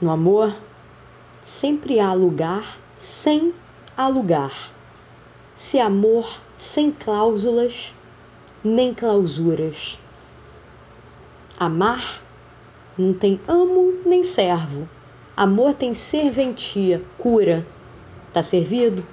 No amor, sempre há lugar sem alugar. Se amor sem cláusulas, nem clausuras. Amar não tem amo nem servo. Amor tem serventia, cura. Tá servido?